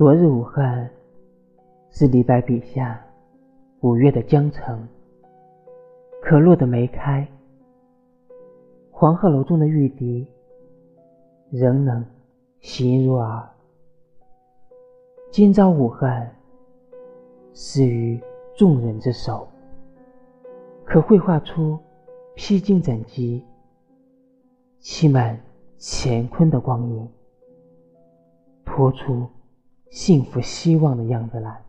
昨日武汉是李白笔下五月的江城，可落的梅开，黄鹤楼中的玉笛仍能行音入耳。今朝武汉始于众人之手，可绘画出披荆斩棘、气满乾坤的光影，托出。幸福希望的样子来。